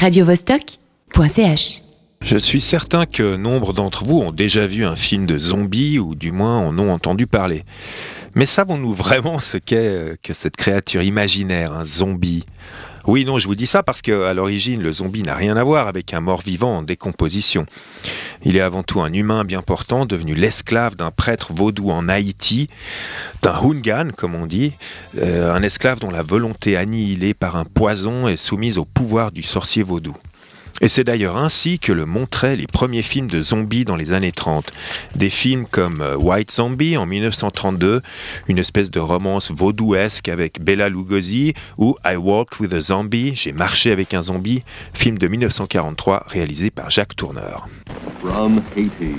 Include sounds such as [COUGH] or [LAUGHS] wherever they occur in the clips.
radiovostok.ch. Je suis certain que nombre d'entre vous ont déjà vu un film de zombies ou du moins en ont entendu parler. Mais savons-nous vraiment ce qu'est euh, que cette créature imaginaire, un zombie? Oui, non, je vous dis ça parce que à l'origine, le zombie n'a rien à voir avec un mort-vivant en décomposition. Il est avant tout un humain bien portant, devenu l'esclave d'un prêtre vaudou en Haïti, d'un hungan, comme on dit, euh, un esclave dont la volonté annihilée par un poison est soumise au pouvoir du sorcier vaudou. Et c'est d'ailleurs ainsi que le montraient les premiers films de zombies dans les années 30. Des films comme euh, White Zombie en 1932, une espèce de romance vaudouesque avec Bella Lugosi, ou I Walked with a Zombie, J'ai marché avec un zombie, film de 1943 réalisé par Jacques Tourneur. From Haiti,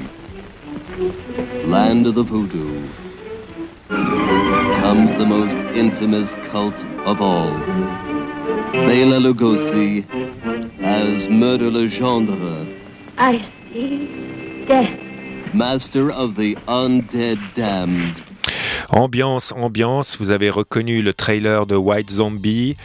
land of the voodoo, comes the most infamous cult of all. Bela Lugosi as Murder Legendre. I see death. Master of the Undead Damned. Ambiance, ambiance, vous avez reconnu le trailer de White Zombie.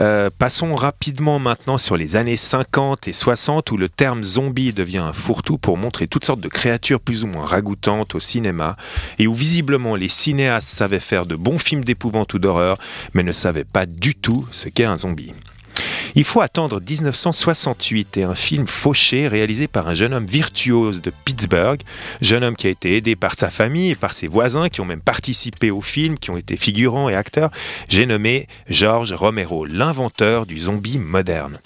Euh, passons rapidement maintenant sur les années 50 et 60 où le terme zombie devient un fourre-tout pour montrer toutes sortes de créatures plus ou moins ragoûtantes au cinéma et où visiblement les cinéastes savaient faire de bons films d'épouvante ou d'horreur mais ne savaient pas du tout ce qu'est un zombie. Il faut attendre 1968 et un film fauché réalisé par un jeune homme virtuose de Pittsburgh, jeune homme qui a été aidé par sa famille et par ses voisins qui ont même participé au film, qui ont été figurants et acteurs. J'ai nommé George Romero, l'inventeur du zombie moderne.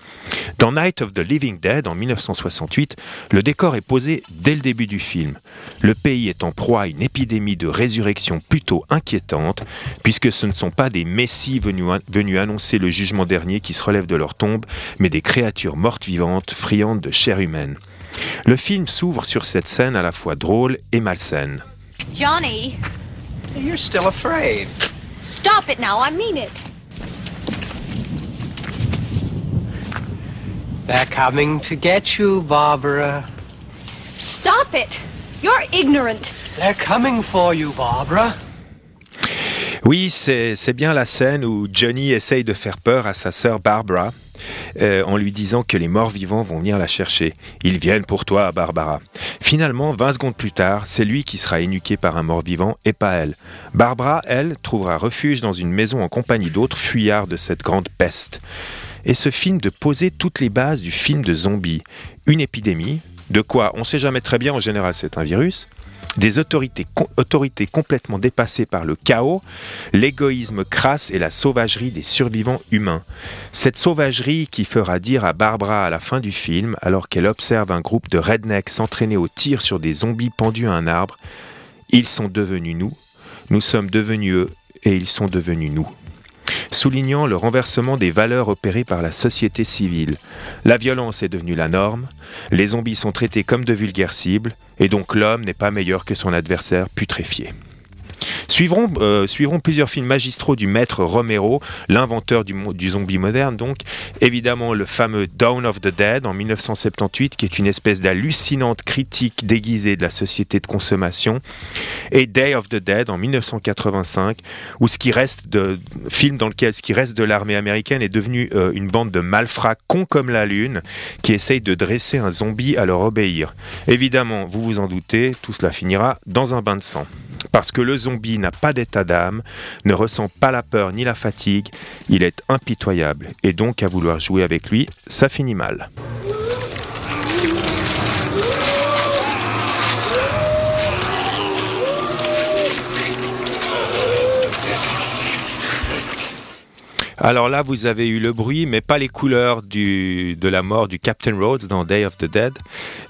Dans Night of the Living Dead en 1968, le décor est posé dès le début du film. Le pays est en proie à une épidémie de résurrection plutôt inquiétante, puisque ce ne sont pas des messies venus, annoncer le jugement dernier qui se relèvent de leur tombe, mais des créatures mortes vivantes, friandes de chair humaine. Le film s'ouvre sur cette scène à la fois drôle et malsaine. Johnny, You're still afraid. stop it now. I mean it. They're coming to get you, Barbara. Stop it. You're ignorant. They're coming for you, Barbara. Oui, c'est bien la scène où Johnny essaye de faire peur à sa sœur Barbara. euh, en lui disant que les morts vivants vont venir la chercher. Ils viennent pour toi, Barbara. Finalement, 20 secondes plus tard, c'est lui qui sera énuqué par un mort vivant et pas elle. Barbara, elle, trouvera refuge dans une maison en compagnie d'autres fuyards de cette grande peste. Et ce film de poser toutes les bases du film de zombie. Une épidémie, de quoi on sait jamais très bien, en général c'est un virus, des autorités, com- autorités complètement dépassées par le chaos, l'égoïsme crasse et la sauvagerie des survivants humains. Cette sauvagerie qui fera dire à Barbara à la fin du film, alors qu'elle observe un groupe de rednecks s'entraîner au tir sur des zombies pendus à un arbre, ils sont devenus nous, nous sommes devenus eux et ils sont devenus nous soulignant le renversement des valeurs opérées par la société civile. La violence est devenue la norme, les zombies sont traités comme de vulgaires cibles, et donc l'homme n'est pas meilleur que son adversaire putréfié. Suivront, euh, suivront plusieurs films magistraux du maître Romero, l'inventeur du zombie moderne, donc évidemment le fameux Dawn of the Dead en 1978, qui est une espèce d'hallucinante critique déguisée de la société de consommation, et Day of the Dead en 1985, où ce qui reste de film dans lequel ce qui reste de l'armée américaine est devenu euh, une bande de malfrats cons comme la lune, qui essayent de dresser un zombie à leur obéir. Évidemment, vous vous en doutez, tout cela finira dans un bain de sang. Parce que le zombie n'a pas d'état d'âme, ne ressent pas la peur ni la fatigue, il est impitoyable. Et donc à vouloir jouer avec lui, ça finit mal. Alors là, vous avez eu le bruit, mais pas les couleurs de la mort du Captain Rhodes dans Day of the Dead.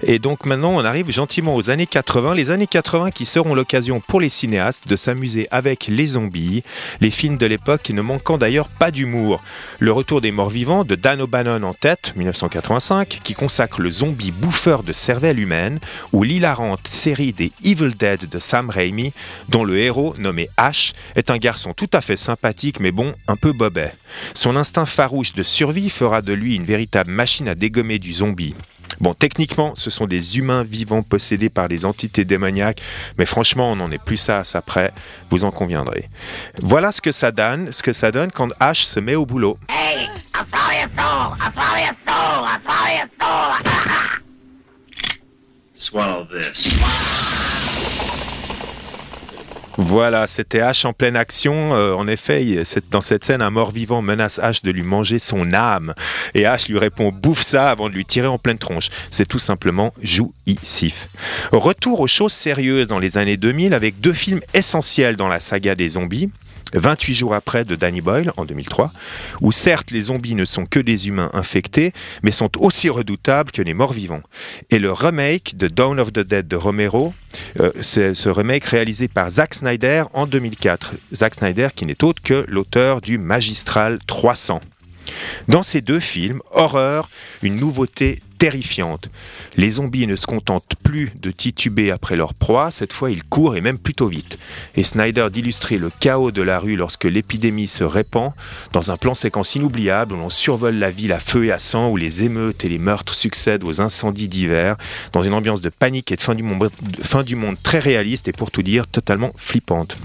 Et donc maintenant, on arrive gentiment aux années 80. Les années 80 qui seront l'occasion pour les cinéastes de s'amuser avec les zombies, les films de l'époque qui ne manquant d'ailleurs pas d'humour. Le retour des morts vivants de Dan O'Bannon en tête, 1985, qui consacre le zombie bouffeur de cervelle humaine, ou l'hilarante série des Evil Dead de Sam Raimi, dont le héros, nommé Ash, est un garçon tout à fait sympathique mais bon, un peu bobet. Son instinct farouche de survie fera de lui une véritable machine à dégommer du zombie. Bon, techniquement, ce sont des humains vivants possédés par des entités démoniaques, mais franchement, on n'en est plus ça à ça près, vous en conviendrez. Voilà ce que ça donne, ce que ça donne quand Ash se met au boulot. Hey, [LAUGHS] swallow Voilà, c'était H en pleine action. Euh, en effet, dans cette scène, un mort-vivant menace H de lui manger son âme. Et H lui répond bouffe ça avant de lui tirer en pleine tronche. C'est tout simplement jouissif. Retour aux choses sérieuses dans les années 2000 avec deux films essentiels dans la saga des zombies. 28 jours après de Danny Boyle en 2003, où certes les zombies ne sont que des humains infectés, mais sont aussi redoutables que les morts vivants. Et le remake de Dawn of the Dead de Romero, euh, ce remake réalisé par Zack Snyder en 2004. Zack Snyder qui n'est autre que l'auteur du magistral 300. Dans ces deux films, horreur, une nouveauté terrifiante. Les zombies ne se contentent plus de tituber après leur proie, cette fois ils courent et même plutôt vite. Et Snyder d'illustrer le chaos de la rue lorsque l'épidémie se répand, dans un plan séquence inoubliable où l'on survole la ville à feu et à sang, où les émeutes et les meurtres succèdent aux incendies d'hiver, dans une ambiance de panique et de fin du monde, de fin du monde très réaliste et pour tout dire totalement flippante.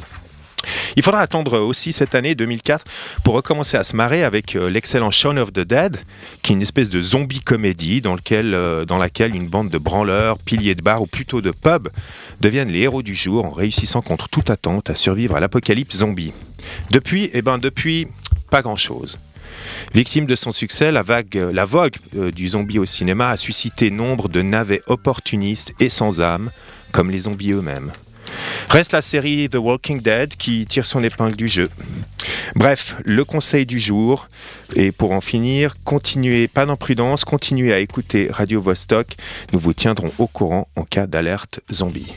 Il faudra attendre aussi cette année 2004 pour recommencer à se marrer avec euh, l'excellent Shaun of the Dead, qui est une espèce de zombie comédie euh, dans laquelle une bande de branleurs, piliers de bar ou plutôt de pub deviennent les héros du jour en réussissant contre toute attente à survivre à l'apocalypse zombie. Depuis, eh ben depuis, pas grand-chose. Victime de son succès, la, vague, la vogue euh, du zombie au cinéma a suscité nombre de navets opportunistes et sans âme, comme les zombies eux-mêmes. Reste la série The Walking Dead qui tire son épingle du jeu. Bref, le conseil du jour, et pour en finir, continuez, pas d'imprudence, continuez à écouter Radio Vostok, nous vous tiendrons au courant en cas d'alerte zombie.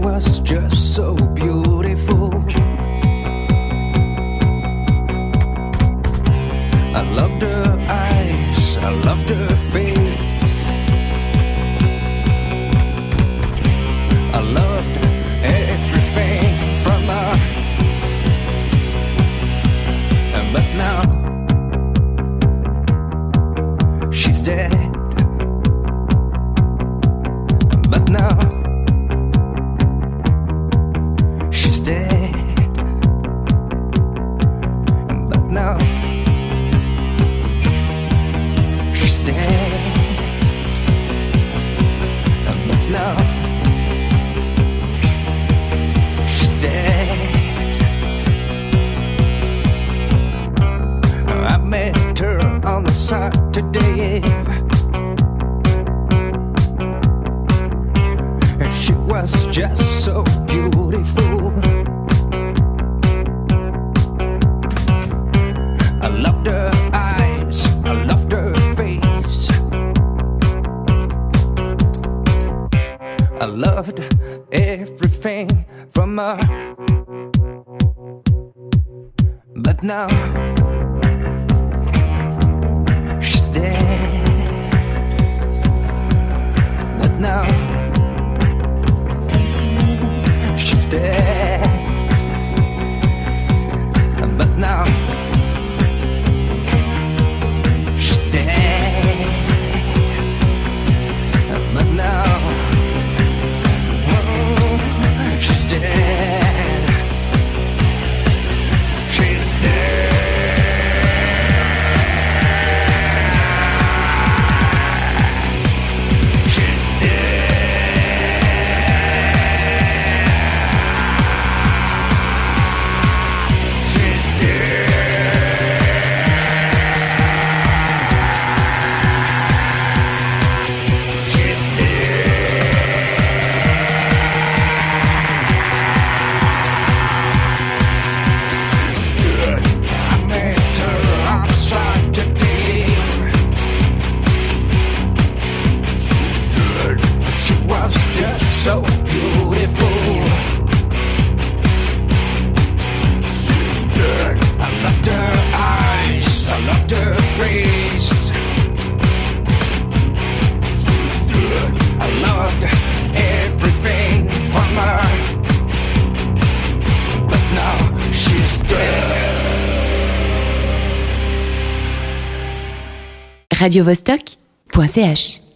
Was just so beautiful. I loved her eyes, I loved her face. I loved everything from her. But now she's dead. Was just so beautiful. I loved her eyes, I loved her face. I loved everything from her. But now she's dead. But now she's dead. But now radiovostok.ch